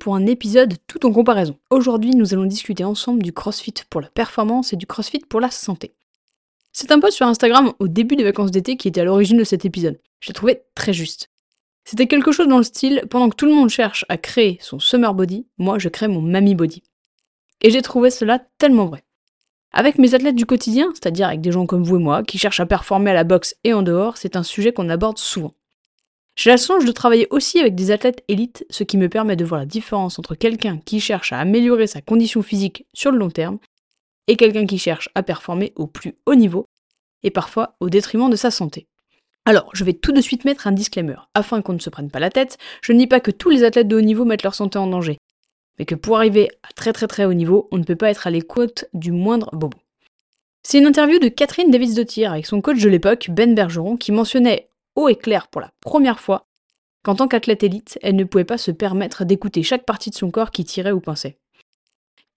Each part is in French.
pour un épisode tout en comparaison. Aujourd'hui, nous allons discuter ensemble du CrossFit pour la performance et du CrossFit pour la santé. C'est un post sur Instagram au début des vacances d'été qui était à l'origine de cet épisode. Je l'ai trouvé très juste. C'était quelque chose dans le style pendant que tout le monde cherche à créer son summer body, moi je crée mon mammy body. Et j'ai trouvé cela tellement vrai. Avec mes athlètes du quotidien, c'est-à-dire avec des gens comme vous et moi qui cherchent à performer à la boxe et en dehors, c'est un sujet qu'on aborde souvent. J'ai la chance de travailler aussi avec des athlètes élites, ce qui me permet de voir la différence entre quelqu'un qui cherche à améliorer sa condition physique sur le long terme et quelqu'un qui cherche à performer au plus haut niveau, et parfois au détriment de sa santé. Alors, je vais tout de suite mettre un disclaimer, afin qu'on ne se prenne pas la tête, je ne dis pas que tous les athlètes de haut niveau mettent leur santé en danger, mais que pour arriver à très très très haut niveau, on ne peut pas être à l'écoute du moindre bobo. C'est une interview de Catherine Davis-Dottir avec son coach de l'époque, Ben Bergeron, qui mentionnait et clair pour la première fois qu'en tant qu'athlète élite, elle ne pouvait pas se permettre d'écouter chaque partie de son corps qui tirait ou pinçait.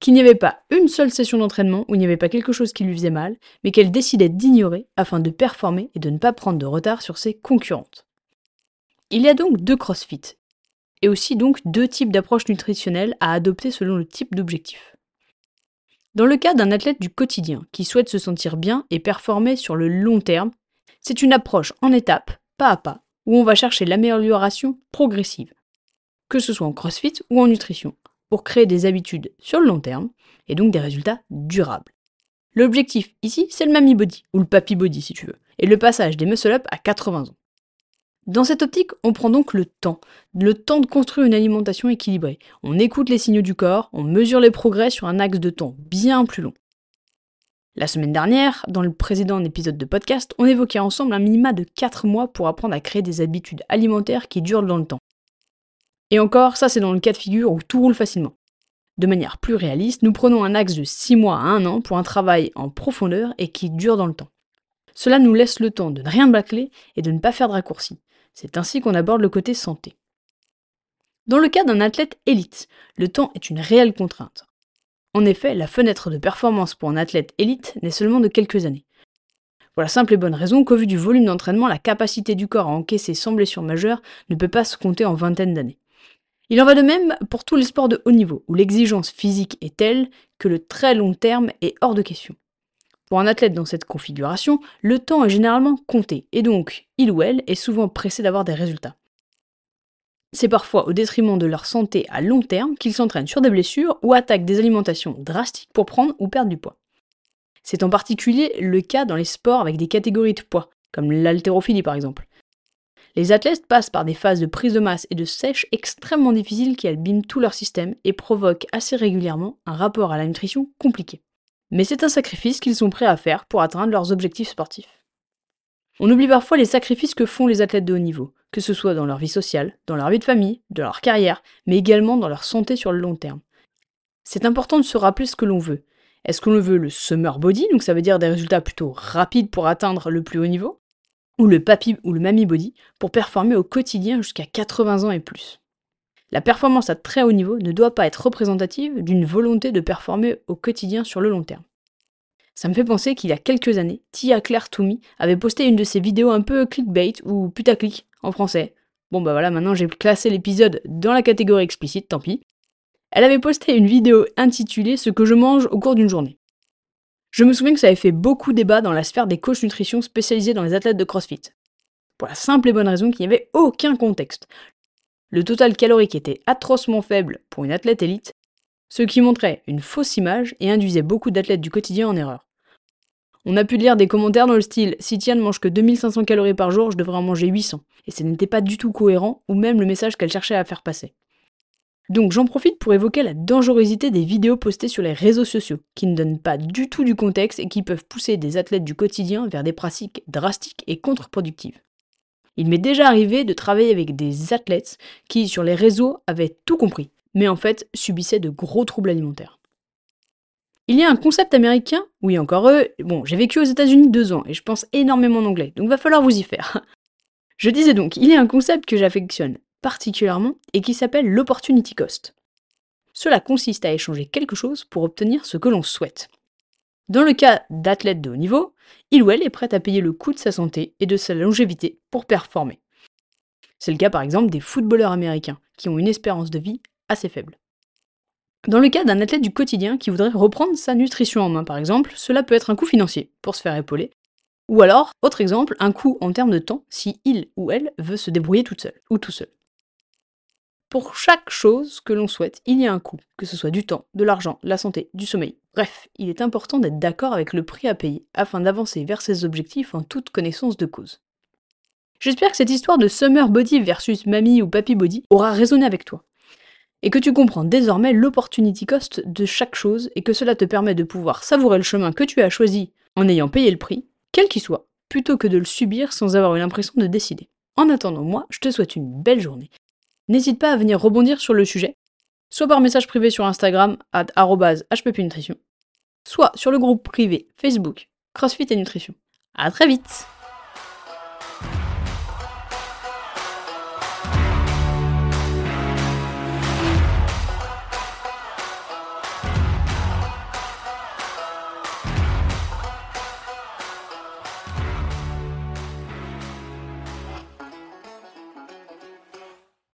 Qu'il n'y avait pas une seule session d'entraînement où il n'y avait pas quelque chose qui lui faisait mal, mais qu'elle décidait d'ignorer afin de performer et de ne pas prendre de retard sur ses concurrentes. Il y a donc deux CrossFit, et aussi donc deux types d'approches nutritionnelles à adopter selon le type d'objectif. Dans le cas d'un athlète du quotidien qui souhaite se sentir bien et performer sur le long terme, c'est une approche en étapes, pas à pas, où on va chercher l'amélioration progressive, que ce soit en crossfit ou en nutrition, pour créer des habitudes sur le long terme et donc des résultats durables. L'objectif ici, c'est le mammy body, ou le papy body si tu veux, et le passage des muscle up à 80 ans. Dans cette optique, on prend donc le temps, le temps de construire une alimentation équilibrée. On écoute les signaux du corps, on mesure les progrès sur un axe de temps bien plus long. La semaine dernière, dans le précédent épisode de podcast, on évoquait ensemble un minima de 4 mois pour apprendre à créer des habitudes alimentaires qui durent dans le temps. Et encore, ça c'est dans le cas de figure où tout roule facilement. De manière plus réaliste, nous prenons un axe de 6 mois à 1 an pour un travail en profondeur et qui dure dans le temps. Cela nous laisse le temps de ne rien bâcler et de ne pas faire de raccourcis. C'est ainsi qu'on aborde le côté santé. Dans le cas d'un athlète élite, le temps est une réelle contrainte. En effet, la fenêtre de performance pour un athlète élite n'est seulement de quelques années. Pour la simple et bonne raison qu'au vu du volume d'entraînement, la capacité du corps à encaisser sans blessure majeure ne peut pas se compter en vingtaine d'années. Il en va de même pour tous les sports de haut niveau, où l'exigence physique est telle que le très long terme est hors de question. Pour un athlète dans cette configuration, le temps est généralement compté, et donc il ou elle est souvent pressé d'avoir des résultats. C'est parfois au détriment de leur santé à long terme qu'ils s'entraînent sur des blessures ou attaquent des alimentations drastiques pour prendre ou perdre du poids. C'est en particulier le cas dans les sports avec des catégories de poids, comme l'haltérophilie par exemple. Les athlètes passent par des phases de prise de masse et de sèche extrêmement difficiles qui abîment tout leur système et provoquent assez régulièrement un rapport à la nutrition compliqué. Mais c'est un sacrifice qu'ils sont prêts à faire pour atteindre leurs objectifs sportifs. On oublie parfois les sacrifices que font les athlètes de haut niveau, que ce soit dans leur vie sociale, dans leur vie de famille, dans leur carrière, mais également dans leur santé sur le long terme. C'est important de se rappeler ce que l'on veut. Est-ce qu'on veut le summer body, donc ça veut dire des résultats plutôt rapides pour atteindre le plus haut niveau, ou le papy ou le mammy body pour performer au quotidien jusqu'à 80 ans et plus? La performance à très haut niveau ne doit pas être représentative d'une volonté de performer au quotidien sur le long terme. Ça me fait penser qu'il y a quelques années, Tia Claire Toomey avait posté une de ses vidéos un peu clickbait ou putaclic en français. Bon bah voilà, maintenant j'ai classé l'épisode dans la catégorie explicite, tant pis. Elle avait posté une vidéo intitulée Ce que je mange au cours d'une journée. Je me souviens que ça avait fait beaucoup débat dans la sphère des coachs nutrition spécialisés dans les athlètes de CrossFit. Pour la simple et bonne raison qu'il n'y avait aucun contexte. Le total calorique était atrocement faible pour une athlète élite, ce qui montrait une fausse image et induisait beaucoup d'athlètes du quotidien en erreur. On a pu lire des commentaires dans le style Si Tian mange que 2500 calories par jour, je devrais en manger 800. Et ce n'était pas du tout cohérent, ou même le message qu'elle cherchait à faire passer. Donc j'en profite pour évoquer la dangerosité des vidéos postées sur les réseaux sociaux, qui ne donnent pas du tout du contexte et qui peuvent pousser des athlètes du quotidien vers des pratiques drastiques et contre-productives. Il m'est déjà arrivé de travailler avec des athlètes qui, sur les réseaux, avaient tout compris, mais en fait subissaient de gros troubles alimentaires. Il y a un concept américain, oui encore eux, bon j'ai vécu aux États-Unis deux ans et je pense énormément en anglais, donc va falloir vous y faire. Je disais donc, il y a un concept que j'affectionne particulièrement et qui s'appelle l'opportunity cost. Cela consiste à échanger quelque chose pour obtenir ce que l'on souhaite. Dans le cas d'athlètes de haut niveau, il ou elle est prête à payer le coût de sa santé et de sa longévité pour performer. C'est le cas par exemple des footballeurs américains, qui ont une espérance de vie assez faible. Dans le cas d'un athlète du quotidien qui voudrait reprendre sa nutrition en main par exemple, cela peut être un coût financier pour se faire épauler, ou alors, autre exemple, un coût en termes de temps si il ou elle veut se débrouiller toute seule ou tout seul. Pour chaque chose que l'on souhaite, il y a un coût, que ce soit du temps, de l'argent, la santé, du sommeil. Bref, il est important d'être d'accord avec le prix à payer afin d'avancer vers ses objectifs en toute connaissance de cause. J'espère que cette histoire de summer body versus mamie ou papy body aura résonné avec toi. Et que tu comprends désormais l'opportunity cost de chaque chose et que cela te permet de pouvoir savourer le chemin que tu as choisi en ayant payé le prix, quel qu'il soit, plutôt que de le subir sans avoir eu l'impression de décider. En attendant, moi, je te souhaite une belle journée n'hésite pas à venir rebondir sur le sujet, soit par message privé sur Instagram, at hppnutrition, soit sur le groupe privé Facebook CrossFit et Nutrition. À très vite